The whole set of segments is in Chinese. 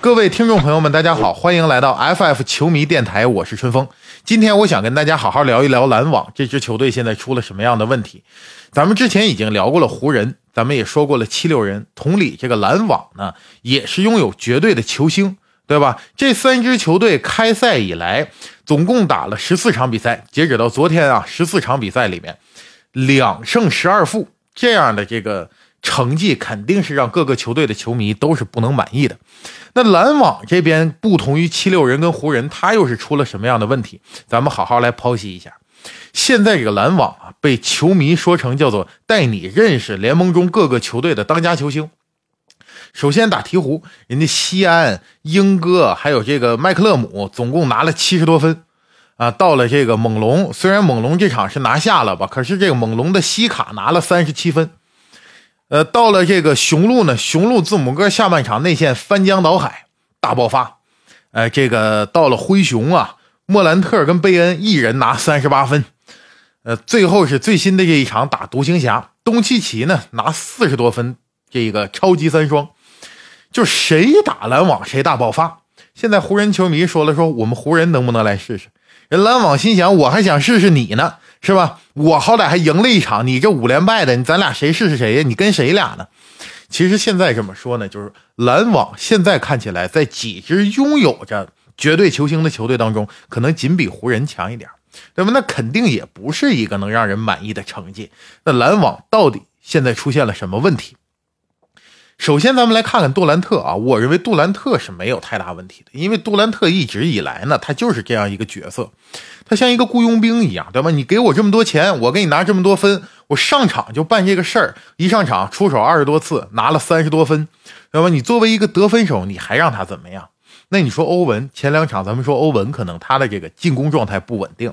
各位听众朋友们，大家好，欢迎来到 FF 球迷电台，我是春风。今天我想跟大家好好聊一聊篮网这支球队现在出了什么样的问题。咱们之前已经聊过了湖人，咱们也说过了七六人，同理，这个篮网呢也是拥有绝对的球星，对吧？这三支球队开赛以来总共打了十四场比赛，截止到昨天啊，十四场比赛里面两胜十二负这样的这个。成绩肯定是让各个球队的球迷都是不能满意的。那篮网这边不同于七六人跟湖人，他又是出了什么样的问题？咱们好好来剖析一下。现在这个篮网啊，被球迷说成叫做带你认识联盟中各个球队的当家球星。首先打鹈鹕，人家西安、英哥还有这个麦克勒姆，总共拿了七十多分啊。到了这个猛龙，虽然猛龙这场是拿下了吧，可是这个猛龙的西卡拿了三十七分。呃，到了这个雄鹿呢，雄鹿字母哥下半场内线翻江倒海大爆发。呃，这个到了灰熊啊，莫兰特跟贝恩一人拿三十八分。呃，最后是最新的这一场打独行侠，东契奇呢拿四十多分，这个超级三双，就谁打篮网谁大爆发。现在湖人球迷说了说，我们湖人能不能来试试？人篮网心想，我还想试试你呢。是吧？我好歹还赢了一场，你这五连败的，咱俩谁试试谁呀？你跟谁俩呢？其实现在这么说呢，就是篮网现在看起来在几支拥有着绝对球星的球队当中，可能仅比湖人强一点，对吧？那肯定也不是一个能让人满意的成绩。那篮网到底现在出现了什么问题？首先，咱们来看看杜兰特啊，我认为杜兰特是没有太大问题的，因为杜兰特一直以来呢，他就是这样一个角色，他像一个雇佣兵一样，对吧？你给我这么多钱，我给你拿这么多分，我上场就办这个事儿，一上场出手二十多次，拿了三十多分，对吧？你作为一个得分手，你还让他怎么样？那你说欧文前两场，咱们说欧文可能他的这个进攻状态不稳定，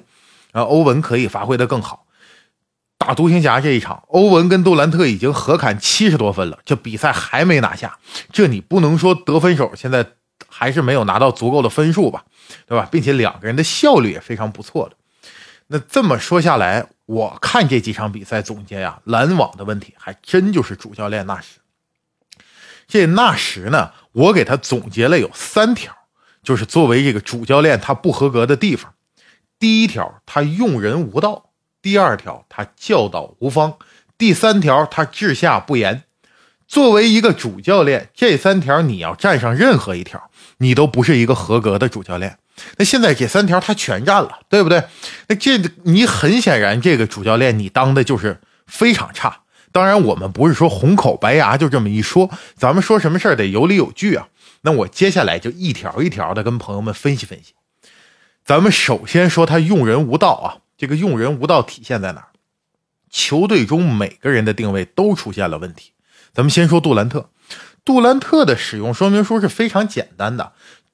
啊，欧文可以发挥的更好。打独行侠这一场，欧文跟杜兰特已经合砍七十多分了，这比赛还没拿下，这你不能说得分手现在还是没有拿到足够的分数吧，对吧？并且两个人的效率也非常不错的。那这么说下来，我看这几场比赛总结呀，篮网的问题还真就是主教练纳什。这纳什呢，我给他总结了有三条，就是作为这个主教练他不合格的地方。第一条，他用人无道。第二条，他教导无方；第三条，他治下不严。作为一个主教练，这三条你要占上任何一条，你都不是一个合格的主教练。那现在这三条他全占了，对不对？那这你很显然，这个主教练你当的就是非常差。当然，我们不是说红口白牙就这么一说，咱们说什么事儿得有理有据啊。那我接下来就一条一条的跟朋友们分析分析。咱们首先说他用人无道啊。这个用人无道体现在哪儿？球队中每个人的定位都出现了问题。咱们先说杜兰特，杜兰特的使用说明书是非常简单的。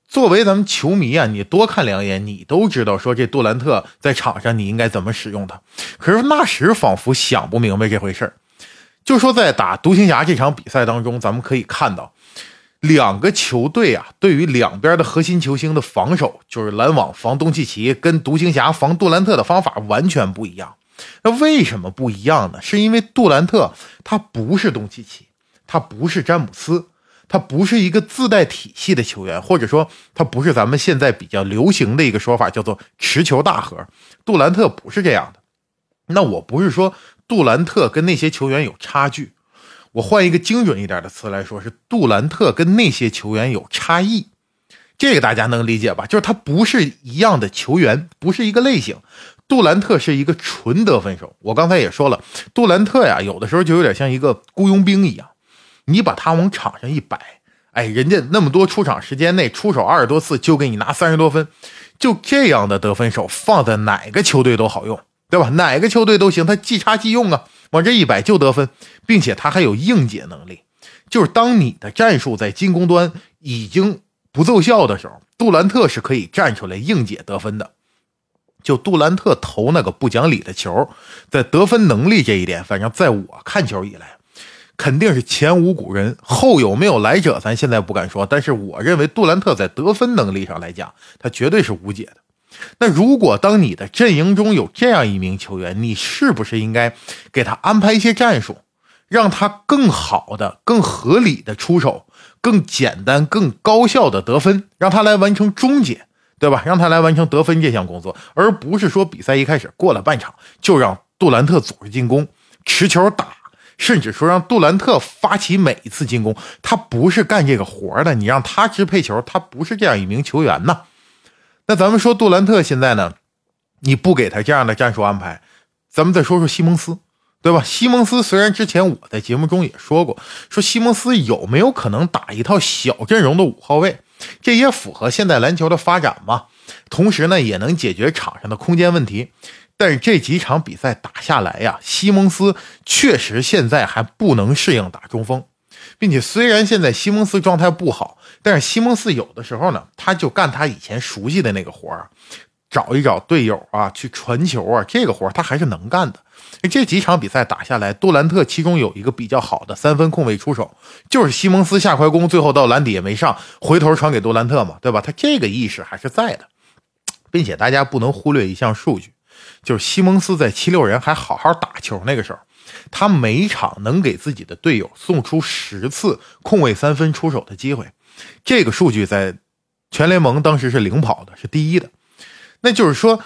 作为咱们球迷啊，你多看两眼，你都知道说这杜兰特在场上你应该怎么使用他。可是纳什仿佛想不明白这回事儿。就说在打独行侠这场比赛当中，咱们可以看到。两个球队啊，对于两边的核心球星的防守，就是篮网防东契奇跟独行侠防杜兰特的方法完全不一样。那为什么不一样呢？是因为杜兰特他不是东契奇，他不是詹姆斯，他不是一个自带体系的球员，或者说他不是咱们现在比较流行的一个说法，叫做持球大核。杜兰特不是这样的。那我不是说杜兰特跟那些球员有差距。我换一个精准一点的词来说，是杜兰特跟那些球员有差异，这个大家能理解吧？就是他不是一样的球员，不是一个类型。杜兰特是一个纯得分手，我刚才也说了，杜兰特呀，有的时候就有点像一个雇佣兵一样，你把他往场上一摆，哎，人家那么多出场时间内出手二十多次就给你拿三十多分，就这样的得分手放在哪个球队都好用，对吧？哪个球队都行，他即插即用啊。往这一摆就得分，并且他还有应解能力，就是当你的战术在进攻端已经不奏效的时候，杜兰特是可以站出来应解得分的。就杜兰特投那个不讲理的球，在得分能力这一点，反正在我看球以来，肯定是前无古人，后有没有来者，咱现在不敢说。但是我认为杜兰特在得分能力上来讲，他绝对是无解的。那如果当你的阵营中有这样一名球员，你是不是应该给他安排一些战术，让他更好的、更合理的出手，更简单、更高效的得分，让他来完成终结，对吧？让他来完成得分这项工作，而不是说比赛一开始过了半场就让杜兰特组织进攻、持球打，甚至说让杜兰特发起每一次进攻。他不是干这个活的，你让他支配球，他不是这样一名球员呐。那咱们说杜兰特现在呢，你不给他这样的战术安排，咱们再说说西蒙斯。对吧？西蒙斯虽然之前我在节目中也说过，说西蒙斯有没有可能打一套小阵容的五号位，这也符合现代篮球的发展嘛。同时呢，也能解决场上的空间问题。但是这几场比赛打下来呀，西蒙斯确实现在还不能适应打中锋，并且虽然现在西蒙斯状态不好，但是西蒙斯有的时候呢，他就干他以前熟悉的那个活儿，找一找队友啊，去传球啊，这个活儿他还是能干的。这几场比赛打下来，杜兰特其中有一个比较好的三分控卫出手，就是西蒙斯下快攻，最后到篮底也没上，回头传给杜兰特嘛，对吧？他这个意识还是在的，并且大家不能忽略一项数据，就是西蒙斯在七六人还好好打球那个时候，他每场能给自己的队友送出十次控卫三分出手的机会，这个数据在全联盟当时是领跑的，是第一的，那就是说。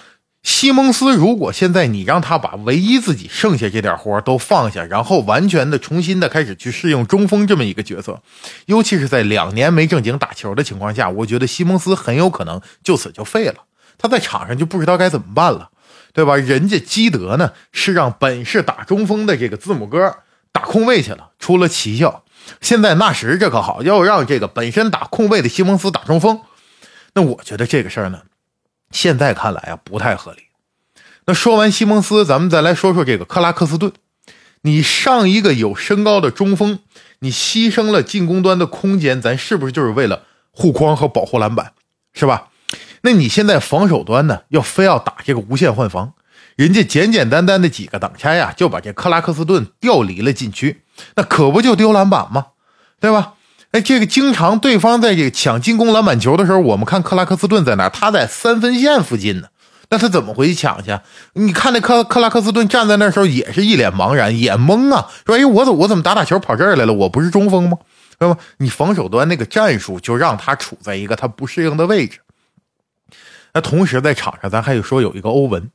西蒙斯，如果现在你让他把唯一自己剩下这点活都放下，然后完全的重新的开始去适应中锋这么一个角色，尤其是在两年没正经打球的情况下，我觉得西蒙斯很有可能就此就废了。他在场上就不知道该怎么办了，对吧？人家基德呢是让本是打中锋的这个字母哥打空位去了，出了奇效。现在纳什这可好，要让这个本身打控卫的西蒙斯打中锋，那我觉得这个事儿呢。现在看来啊，不太合理。那说完西蒙斯，咱们再来说说这个克拉克斯顿。你上一个有身高的中锋，你牺牲了进攻端的空间，咱是不是就是为了护框和保护篮板，是吧？那你现在防守端呢，要非要打这个无限换防，人家简简单单的几个挡拆呀，就把这克拉克斯顿调离了禁区，那可不就丢篮板吗？对吧？哎，这个经常对方在这个抢进攻篮板球的时候，我们看克拉克斯顿在哪？他在三分线附近呢。那他怎么回去抢去？你看那克克拉克斯顿站在那时候也是一脸茫然，也懵啊，说：“哎，我怎我怎么打打球跑这儿来了？我不是中锋吗？对吧？你防守端那个战术就让他处在一个他不适应的位置。那同时在场上，咱还有说有一个欧文，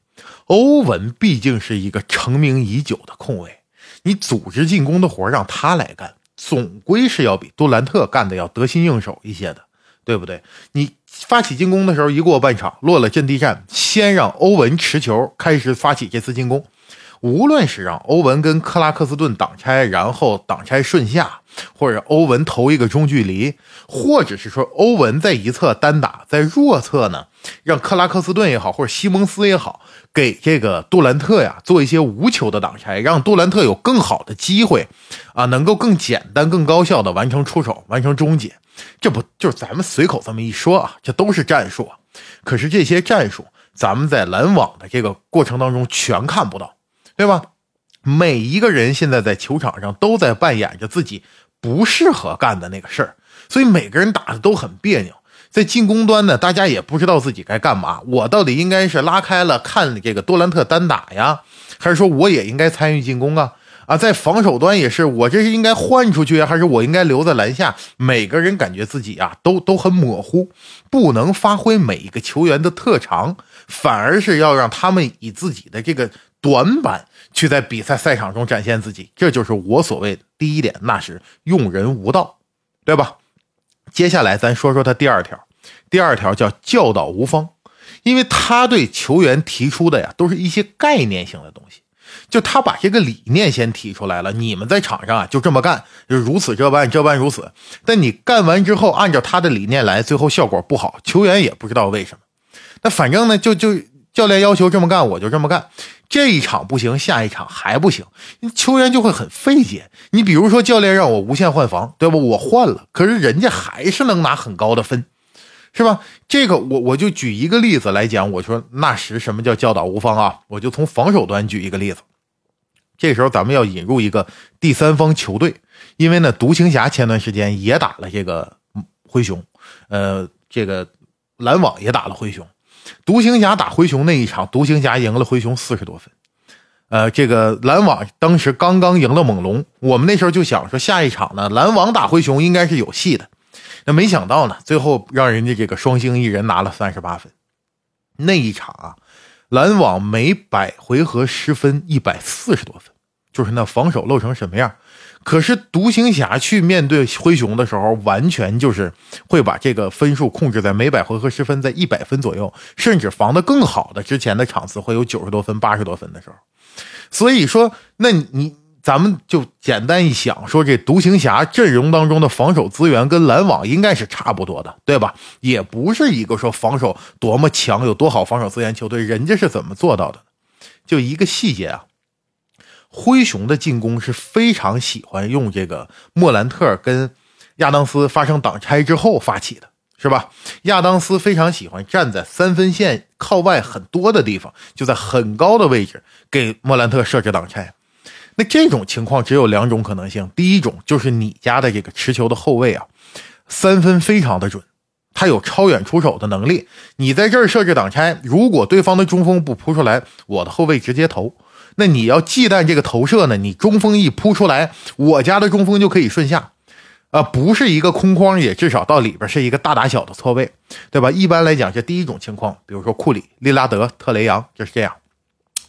欧文毕竟是一个成名已久的控卫，你组织进攻的活让他来干。总归是要比杜兰特干的要得心应手一些的，对不对？你发起进攻的时候，一过半场落了阵地战，先让欧文持球开始发起这次进攻。无论是让欧文跟克拉克斯顿挡拆，然后挡拆顺下，或者欧文投一个中距离，或者是说欧文在一侧单打，在弱侧呢，让克拉克斯顿也好，或者西蒙斯也好，给这个杜兰特呀做一些无球的挡拆，让杜兰特有更好的机会啊，能够更简单、更高效的完成出手、完成终结。这不就是咱们随口这么一说啊？这都是战术。可是这些战术，咱们在拦网的这个过程当中全看不到。对吧？每一个人现在在球场上都在扮演着自己不适合干的那个事儿，所以每个人打的都很别扭。在进攻端呢，大家也不知道自己该干嘛。我到底应该是拉开了看这个多兰特单打呀，还是说我也应该参与进攻啊？啊，在防守端也是，我这是应该换出去，还是我应该留在篮下？每个人感觉自己啊都都很模糊，不能发挥每一个球员的特长，反而是要让他们以自己的这个。短板去在比赛赛场中展现自己，这就是我所谓的第一点，那是用人无道，对吧？接下来咱说说他第二条，第二条叫教导无方，因为他对球员提出的呀，都是一些概念性的东西，就他把这个理念先提出来了，你们在场上啊就这么干，就如此这般，这般如此。但你干完之后，按照他的理念来，最后效果不好，球员也不知道为什么。那反正呢，就就教练要求这么干，我就这么干。这一场不行，下一场还不行，球员就会很费解。你比如说，教练让我无限换防，对吧？我换了，可是人家还是能拿很高的分，是吧？这个我我就举一个例子来讲，我说那时什么叫教导无方啊？我就从防守端举一个例子。这时候咱们要引入一个第三方球队，因为呢，独行侠前段时间也打了这个灰熊，呃，这个篮网也打了灰熊。独行侠打灰熊那一场，独行侠赢了灰熊四十多分。呃，这个篮网当时刚刚赢了猛龙，我们那时候就想说下一场呢，篮网打灰熊应该是有戏的。那没想到呢，最后让人家这个双星一人拿了三十八分。那一场啊，篮网每百回合失分一百四十多分，就是那防守漏成什么样。可是独行侠去面对灰熊的时候，完全就是会把这个分数控制在每百回合失分在一百分左右，甚至防得更好的之前的场次会有九十多分、八十多分的时候。所以说，那你咱们就简单一想，说这独行侠阵容当中的防守资源跟篮网应该是差不多的，对吧？也不是一个说防守多么强、有多好防守资源球队，人家是怎么做到的？就一个细节啊。灰熊的进攻是非常喜欢用这个莫兰特跟亚当斯发生挡拆之后发起的，是吧？亚当斯非常喜欢站在三分线靠外很多的地方，就在很高的位置给莫兰特设置挡拆。那这种情况只有两种可能性：第一种就是你家的这个持球的后卫啊，三分非常的准，他有超远出手的能力。你在这儿设置挡拆，如果对方的中锋不扑出来，我的后卫直接投。那你要忌惮这个投射呢？你中锋一扑出来，我家的中锋就可以顺下，啊，不是一个空框，也至少到里边是一个大打小的错位，对吧？一般来讲，这第一种情况，比如说库里、利拉德、特雷杨就是这样。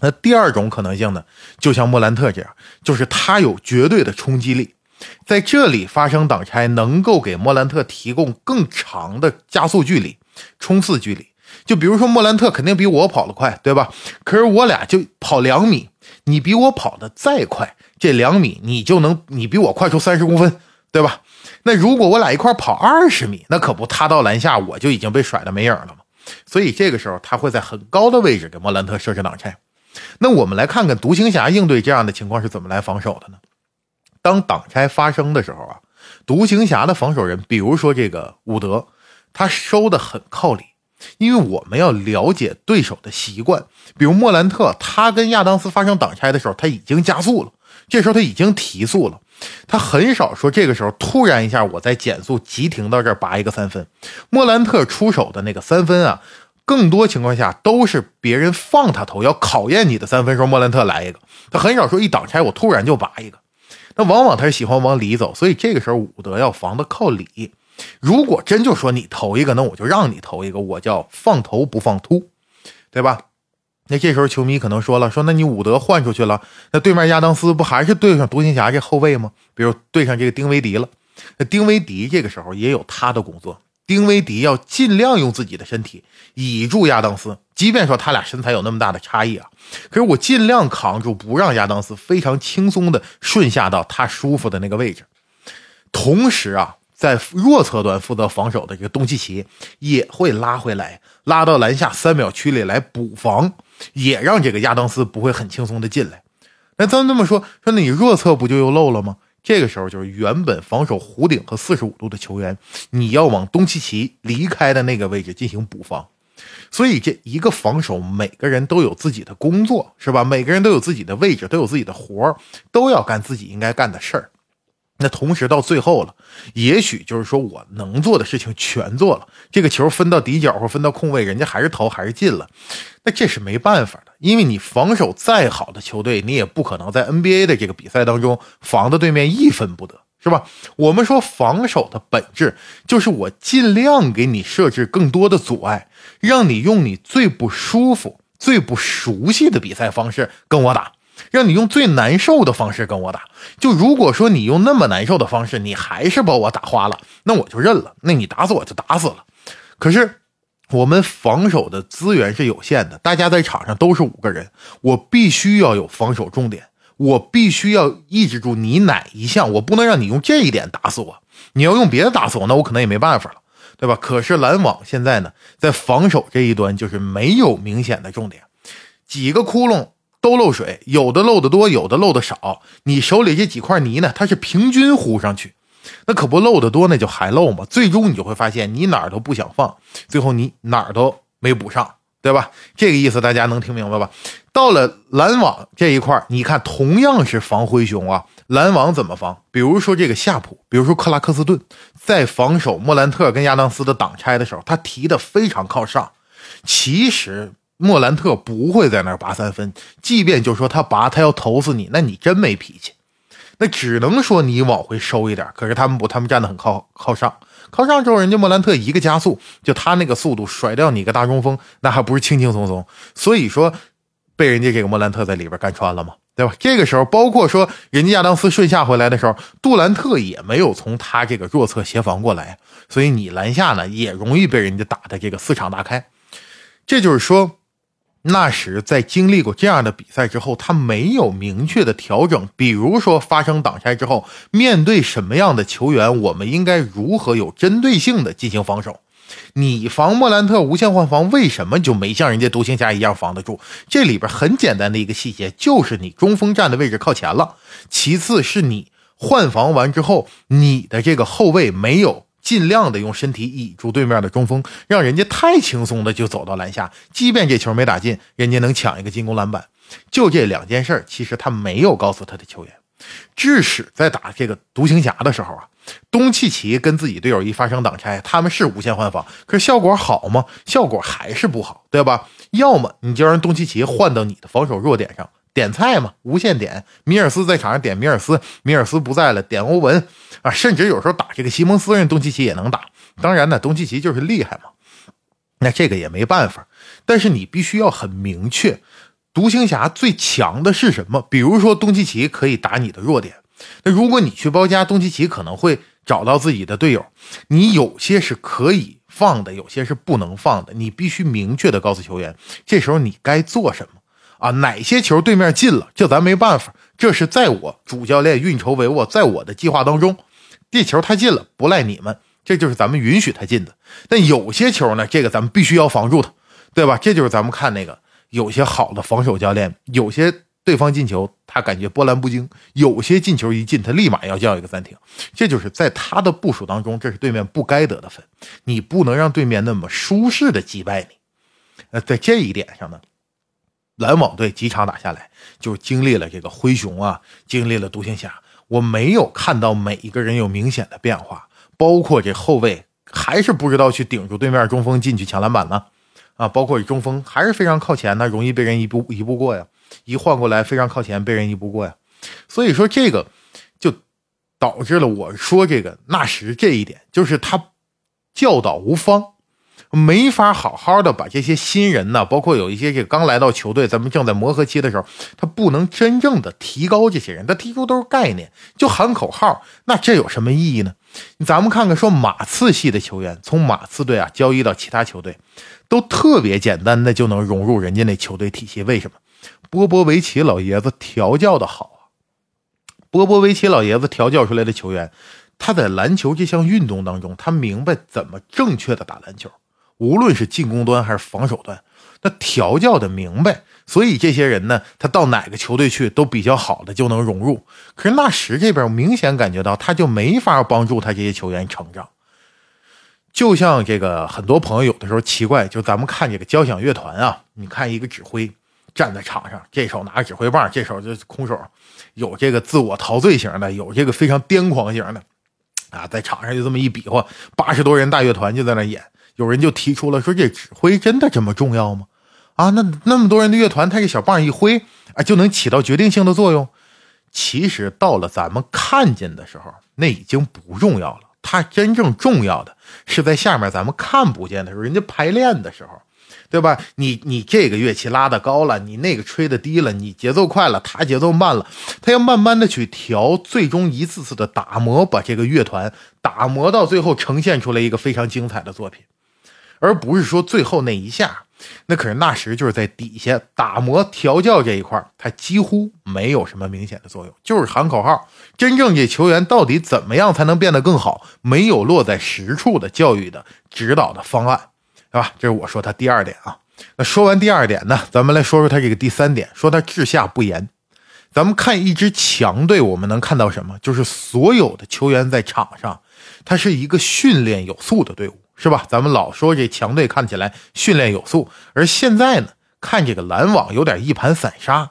那第二种可能性呢，就像莫兰特这样，就是他有绝对的冲击力，在这里发生挡拆，能够给莫兰特提供更长的加速距离、冲刺距离。就比如说莫兰特肯定比我跑得快，对吧？可是我俩就跑两米。你比我跑得再快，这两米你就能，你比我快出三十公分，对吧？那如果我俩一块跑二十米，那可不，他到篮下我就已经被甩得没影了嘛。所以这个时候他会在很高的位置给莫兰特设置挡拆。那我们来看看独行侠应对这样的情况是怎么来防守的呢？当挡拆发生的时候啊，独行侠的防守人，比如说这个伍德，他收的很靠里。因为我们要了解对手的习惯，比如莫兰特，他跟亚当斯发生挡拆的时候，他已经加速了，这时候他已经提速了，他很少说这个时候突然一下我再减速急停到这儿拔一个三分。莫兰特出手的那个三分啊，更多情况下都是别人放他投，要考验你的三分时候，莫兰特来一个，他很少说一挡拆我突然就拔一个，那往往他是喜欢往里走，所以这个时候伍德要防的靠里。如果真就说你投一个，那我就让你投一个，我叫放投不放突，对吧？那这时候球迷可能说了，说那你伍德换出去了，那对面亚当斯不还是对上独行侠这后卫吗？比如对上这个丁威迪了，那丁威迪这个时候也有他的工作，丁威迪要尽量用自己的身体倚住亚当斯，即便说他俩身材有那么大的差异啊，可是我尽量扛住，不让亚当斯非常轻松的顺下到他舒服的那个位置，同时啊。在弱侧端负责防守的这个东契奇也会拉回来，拉到篮下三秒区里来补防，也让这个亚当斯不会很轻松的进来。那咱这么说，说那你弱侧不就又漏了吗？这个时候就是原本防守弧顶和四十五度的球员，你要往东契奇离开的那个位置进行补防。所以这一个防守，每个人都有自己的工作，是吧？每个人都有自己的位置，都有自己的活都要干自己应该干的事儿。那同时到最后了，也许就是说我能做的事情全做了，这个球分到底角或分到空位，人家还是投还是进了，那这是没办法的，因为你防守再好的球队，你也不可能在 NBA 的这个比赛当中防的对面一分不得，是吧？我们说防守的本质就是我尽量给你设置更多的阻碍，让你用你最不舒服、最不熟悉的比赛方式跟我打。让你用最难受的方式跟我打，就如果说你用那么难受的方式，你还是把我打花了，那我就认了。那你打死我就打死了。可是我们防守的资源是有限的，大家在场上都是五个人，我必须要有防守重点，我必须要抑制住你哪一项，我不能让你用这一点打死我。你要用别的打死我，那我可能也没办法了，对吧？可是篮网现在呢，在防守这一端就是没有明显的重点，几个窟窿。都漏水，有的漏的多，有的漏的少。你手里这几块泥呢，它是平均糊上去，那可不漏的多，那就还漏嘛。最终你就会发现，你哪儿都不想放，最后你哪儿都没补上，对吧？这个意思大家能听明白吧？到了篮网这一块，你看同样是防灰熊啊，篮网怎么防？比如说这个夏普，比如说克拉克斯顿，在防守莫兰特跟亚当斯的挡拆的时候，他提的非常靠上。其实。莫兰特不会在那儿拔三分，即便就说他拔，他要投死你，那你真没脾气。那只能说你往回收一点。可是他们不，他们站得很靠靠上，靠上之后，人家莫兰特一个加速，就他那个速度甩掉你个大中锋，那还不是轻轻松松。所以说，被人家这个莫兰特在里边干穿了吗？对吧？这个时候，包括说人家亚当斯顺下回来的时候，杜兰特也没有从他这个弱侧协防过来，所以你篮下呢也容易被人家打的这个四场大开。这就是说。那时在经历过这样的比赛之后，他没有明确的调整。比如说发生挡拆之后，面对什么样的球员，我们应该如何有针对性的进行防守？你防莫兰特无限换防，为什么就没像人家独行侠一样防得住？这里边很简单的一个细节，就是你中锋站的位置靠前了。其次是你换防完之后，你的这个后卫没有。尽量的用身体倚住对面的中锋，让人家太轻松的就走到篮下，即便这球没打进，人家能抢一个进攻篮板。就这两件事其实他没有告诉他的球员。致使在打这个独行侠的时候啊，东契奇跟自己队友一发生挡拆，他们是无限换防，可是效果好吗？效果还是不好，对吧？要么你就让东契奇换到你的防守弱点上。点菜嘛，无限点。米尔斯在场上点米尔斯，米尔斯不在了点欧文啊，甚至有时候打这个西蒙斯，人东契奇也能打。当然呢，东契奇就是厉害嘛，那这个也没办法。但是你必须要很明确，独行侠最强的是什么？比如说东契奇可以打你的弱点，那如果你去包夹东契奇，可能会找到自己的队友。你有些是可以放的，有些是不能放的，你必须明确的告诉球员，这时候你该做什么。啊，哪些球对面进了，这咱没办法，这是在我主教练运筹帷幄，在我的计划当中，这球他进了，不赖你们，这就是咱们允许他进的。但有些球呢，这个咱们必须要防住他，对吧？这就是咱们看那个有些好的防守教练，有些对方进球他感觉波澜不惊，有些进球一进他立马要叫一个暂停，这就是在他的部署当中，这是对面不该得的分，你不能让对面那么舒适的击败你。呃，在这一点上呢。篮网队几场打下来，就经历了这个灰熊啊，经历了独行侠。我没有看到每一个人有明显的变化，包括这后卫还是不知道去顶住对面中锋进去抢篮板呢，啊，包括中锋还是非常靠前，那容易被人一步一步过呀，一换过来非常靠前，被人一步过呀。所以说这个就导致了我说这个纳什这一点，就是他教导无方。没法好好的把这些新人呢，包括有一些这刚来到球队，咱们正在磨合期的时候，他不能真正的提高这些人，他提出都是概念，就喊口号，那这有什么意义呢？咱们看看说马刺系的球员，从马刺队啊交易到其他球队，都特别简单的就能融入人家那球队体系。为什么？波波维奇老爷子调教的好啊！波波维奇老爷子调教出来的球员，他在篮球这项运动当中，他明白怎么正确的打篮球。无论是进攻端还是防守端，他调教的明白，所以这些人呢，他到哪个球队去都比较好的就能融入。可是纳什这边明显感觉到，他就没法帮助他这些球员成长。就像这个很多朋友有的时候奇怪，就咱们看这个交响乐团啊，你看一个指挥站在场上，这手拿着指挥棒，这手就空手，有这个自我陶醉型的，有这个非常癫狂型的，啊，在场上就这么一比划，八十多人大乐团就在那演。有人就提出了说：“这指挥真的这么重要吗？啊，那那么多人的乐团，他这小棒一挥啊，就能起到决定性的作用。其实到了咱们看见的时候，那已经不重要了。它真正重要的是在下面咱们看不见的时候，人家排练的时候，对吧？你你这个乐器拉的高了，你那个吹的低了，你节奏快了，他节奏慢了，他要慢慢的去调，最终一次次的打磨，把这个乐团打磨到最后，呈现出来一个非常精彩的作品。”而不是说最后那一下，那可是纳什就是在底下打磨调教这一块他几乎没有什么明显的作用，就是喊口号。真正这球员到底怎么样才能变得更好，没有落在实处的教育的指导的方案，对吧？这是我说他第二点啊。那说完第二点呢，咱们来说说他这个第三点，说他治下不严。咱们看一支强队，我们能看到什么？就是所有的球员在场上，他是一个训练有素的队伍。是吧？咱们老说这强队看起来训练有素，而现在呢，看这个篮网有点一盘散沙。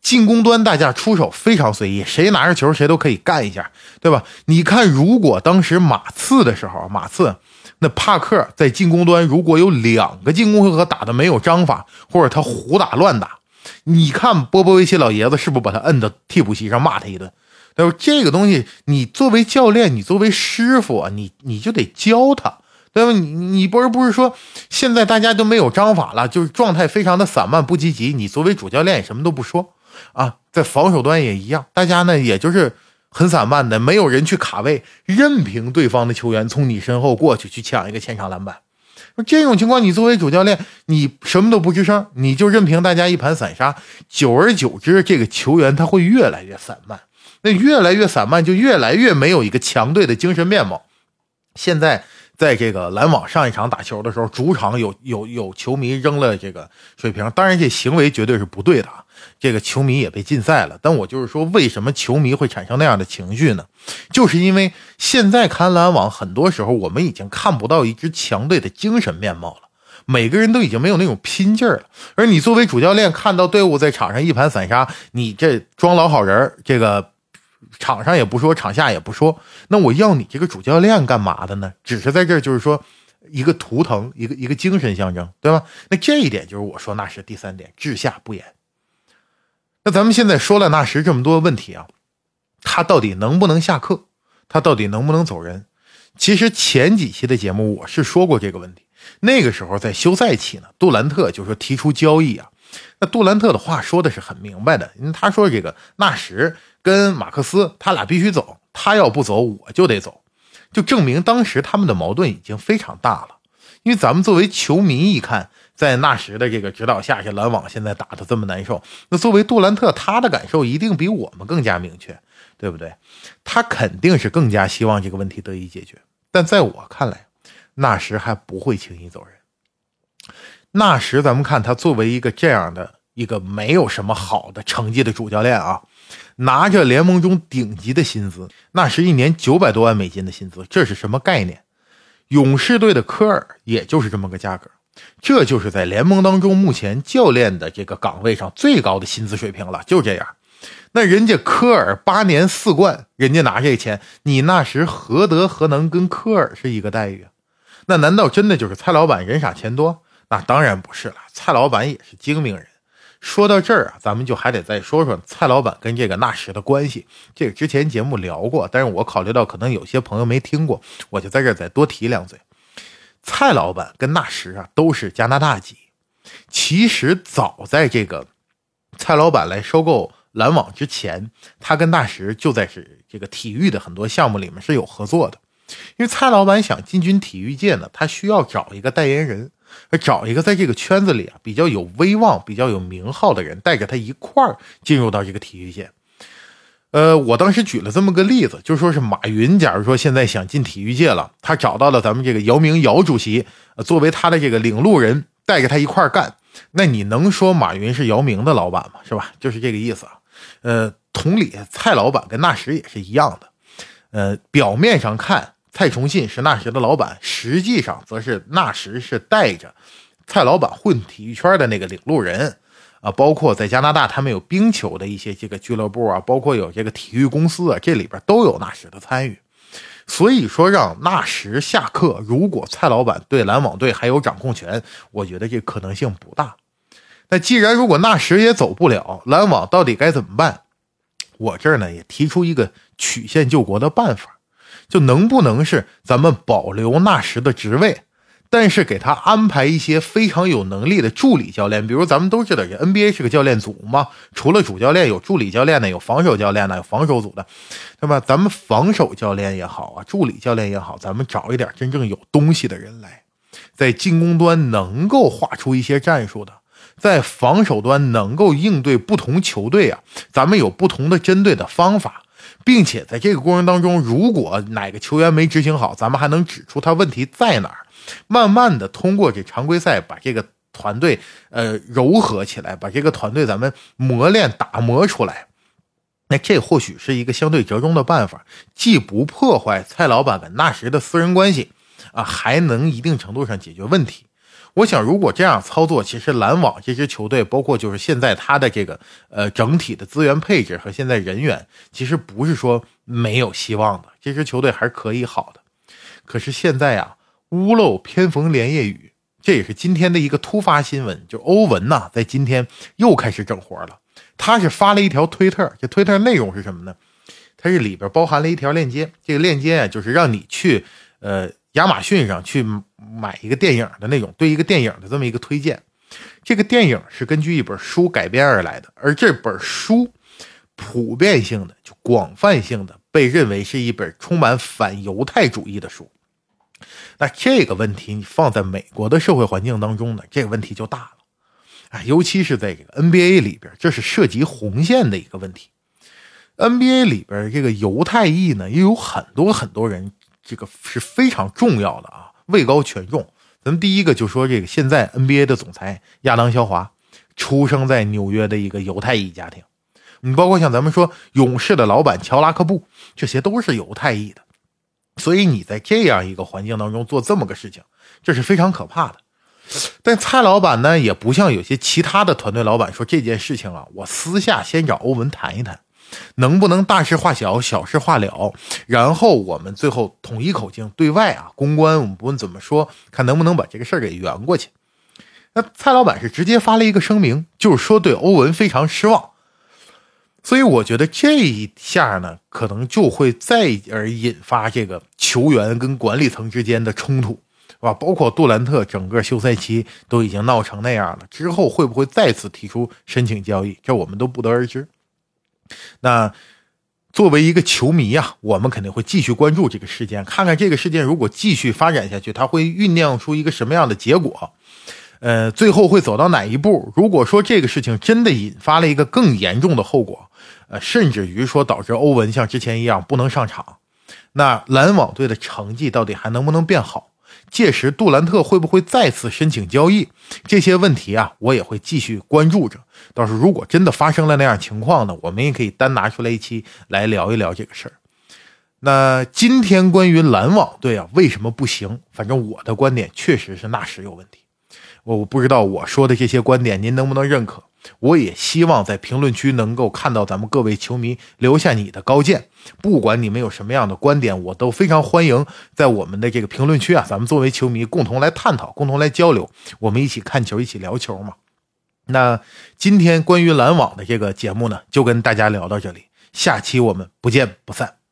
进攻端大家出手非常随意，谁拿着球谁都可以干一下，对吧？你看，如果当时马刺的时候，马刺那帕克在进攻端如果有两个进攻回合打的没有章法，或者他胡打乱打，你看波波维奇老爷子是不是把他摁到替补席上骂他一顿？对吧？这个东西，你作为教练，你作为师傅啊，你你就得教他。对吧？你你不是不是说现在大家都没有章法了，就是状态非常的散漫不积极。你作为主教练也什么都不说啊，在防守端也一样，大家呢也就是很散漫的，没有人去卡位，任凭对方的球员从你身后过去去抢一个前场篮板。这种情况，你作为主教练，你什么都不吱声，你就任凭大家一盘散沙。久而久之，这个球员他会越来越散漫，那越来越散漫，就越来越没有一个强队的精神面貌。现在。在这个篮网上一场打球的时候，主场有有有球迷扔了这个水瓶，当然这行为绝对是不对的啊！这个球迷也被禁赛了。但我就是说，为什么球迷会产生那样的情绪呢？就是因为现在看篮网，很多时候我们已经看不到一支强队的精神面貌了，每个人都已经没有那种拼劲儿了。而你作为主教练，看到队伍在场上一盘散沙，你这装老好人这个。场上也不说，场下也不说，那我要你这个主教练干嘛的呢？只是在这儿，就是说一个图腾，一个一个精神象征，对吧？那这一点就是我说那是第三点，治下不严。那咱们现在说了纳什这么多问题啊，他到底能不能下课？他到底能不能走人？其实前几期的节目我是说过这个问题，那个时候在休赛期呢，杜兰特就说提出交易啊。那杜兰特的话说的是很明白的，因为他说这个纳什。跟马克思他俩必须走，他要不走我就得走，就证明当时他们的矛盾已经非常大了。因为咱们作为球迷一看，在纳什的这个指导下，这篮网现在打的这么难受，那作为杜兰特，他的感受一定比我们更加明确，对不对？他肯定是更加希望这个问题得以解决。但在我看来，纳什还不会轻易走人。纳什，咱们看他作为一个这样的一个没有什么好的成绩的主教练啊。拿着联盟中顶级的薪资，那是一年九百多万美金的薪资，这是什么概念？勇士队的科尔也就是这么个价格，这就是在联盟当中目前教练的这个岗位上最高的薪资水平了。就这样，那人家科尔八年四冠，人家拿这钱，你那时何德何能跟科尔是一个待遇？那难道真的就是蔡老板人傻钱多？那当然不是了，蔡老板也是精明人。说到这儿啊，咱们就还得再说说蔡老板跟这个纳什的关系。这个之前节目聊过，但是我考虑到可能有些朋友没听过，我就在这再多提两嘴。蔡老板跟纳什啊都是加拿大籍。其实早在这个蔡老板来收购篮网之前，他跟纳什就在是这个体育的很多项目里面是有合作的。因为蔡老板想进军体育界呢，他需要找一个代言人。找一个在这个圈子里啊比较有威望、比较有名号的人，带着他一块儿进入到这个体育界。呃，我当时举了这么个例子，就说是马云，假如说现在想进体育界了，他找到了咱们这个姚明姚主席，作为他的这个领路人，带着他一块干，那你能说马云是姚明的老板吗？是吧？就是这个意思啊。呃，同理，蔡老板跟纳什也是一样的。呃，表面上看。蔡崇信是纳什的老板，实际上则是纳什是带着蔡老板混体育圈的那个领路人啊。包括在加拿大，他们有冰球的一些这个俱乐部啊，包括有这个体育公司啊，这里边都有纳什的参与。所以说，让纳什下课，如果蔡老板对篮网队还有掌控权，我觉得这可能性不大。那既然如果纳什也走不了，篮网到底该怎么办？我这儿呢也提出一个曲线救国的办法。就能不能是咱们保留纳什的职位，但是给他安排一些非常有能力的助理教练，比如咱们都知道这 NBA 是个教练组嘛，除了主教练有助理教练的，有防守教练的，有防守组的，对吧？咱们防守教练也好啊，助理教练也好，咱们找一点真正有东西的人来，在进攻端能够画出一些战术的，在防守端能够应对不同球队啊，咱们有不同的针对的方法。并且在这个过程当中，如果哪个球员没执行好，咱们还能指出他问题在哪儿，慢慢的通过这常规赛把这个团队呃柔和起来，把这个团队咱们磨练打磨出来。那这或许是一个相对折中的办法，既不破坏蔡老板跟纳什的私人关系啊，还能一定程度上解决问题。我想，如果这样操作，其实篮网这支球队，包括就是现在他的这个呃整体的资源配置和现在人员，其实不是说没有希望的，这支球队还是可以好的。可是现在啊，屋漏偏逢连夜雨，这也是今天的一个突发新闻，就欧文呐，在今天又开始整活了。他是发了一条推特，这推特内容是什么呢？它是里边包含了一条链接，这个链接啊，就是让你去呃亚马逊上去买一个电影的那种，对一个电影的这么一个推荐。这个电影是根据一本书改编而来的，而这本书普遍性的、就广泛性的被认为是一本充满反犹太主义的书。那这个问题你放在美国的社会环境当中呢，这个问题就大了。啊，尤其是在这个 NBA 里边，这是涉及红线的一个问题。NBA 里边这个犹太裔呢，也有很多很多人，这个是非常重要的啊，位高权重。咱们第一个就说这个现在 NBA 的总裁亚当肖华，出生在纽约的一个犹太裔家庭。你包括像咱们说勇士的老板乔拉克布，这些都是犹太裔的。所以你在这样一个环境当中做这么个事情，这是非常可怕的。但蔡老板呢，也不像有些其他的团队老板说这件事情啊，我私下先找欧文谈一谈。能不能大事化小，小事化了，然后我们最后统一口径对外啊，公关我们不论怎么说，看能不能把这个事儿给圆过去。那蔡老板是直接发了一个声明，就是说对欧文非常失望。所以我觉得这一下呢，可能就会再而引发这个球员跟管理层之间的冲突，是吧？包括杜兰特整个休赛期都已经闹成那样了，之后会不会再次提出申请交易，这我们都不得而知。那作为一个球迷啊，我们肯定会继续关注这个事件，看看这个事件如果继续发展下去，它会酝酿出一个什么样的结果？呃，最后会走到哪一步？如果说这个事情真的引发了一个更严重的后果，呃，甚至于说导致欧文像之前一样不能上场，那篮网队的成绩到底还能不能变好？届时杜兰特会不会再次申请交易？这些问题啊，我也会继续关注着。到时候如果真的发生了那样情况呢，我们也可以单拿出来一期来聊一聊这个事儿。那今天关于篮网队啊，为什么不行？反正我的观点确实是纳什有问题。我不知道我说的这些观点您能不能认可？我也希望在评论区能够看到咱们各位球迷留下你的高见，不管你们有什么样的观点，我都非常欢迎在我们的这个评论区啊，咱们作为球迷共同来探讨，共同来交流，我们一起看球，一起聊球嘛。那今天关于篮网的这个节目呢，就跟大家聊到这里，下期我们不见不散。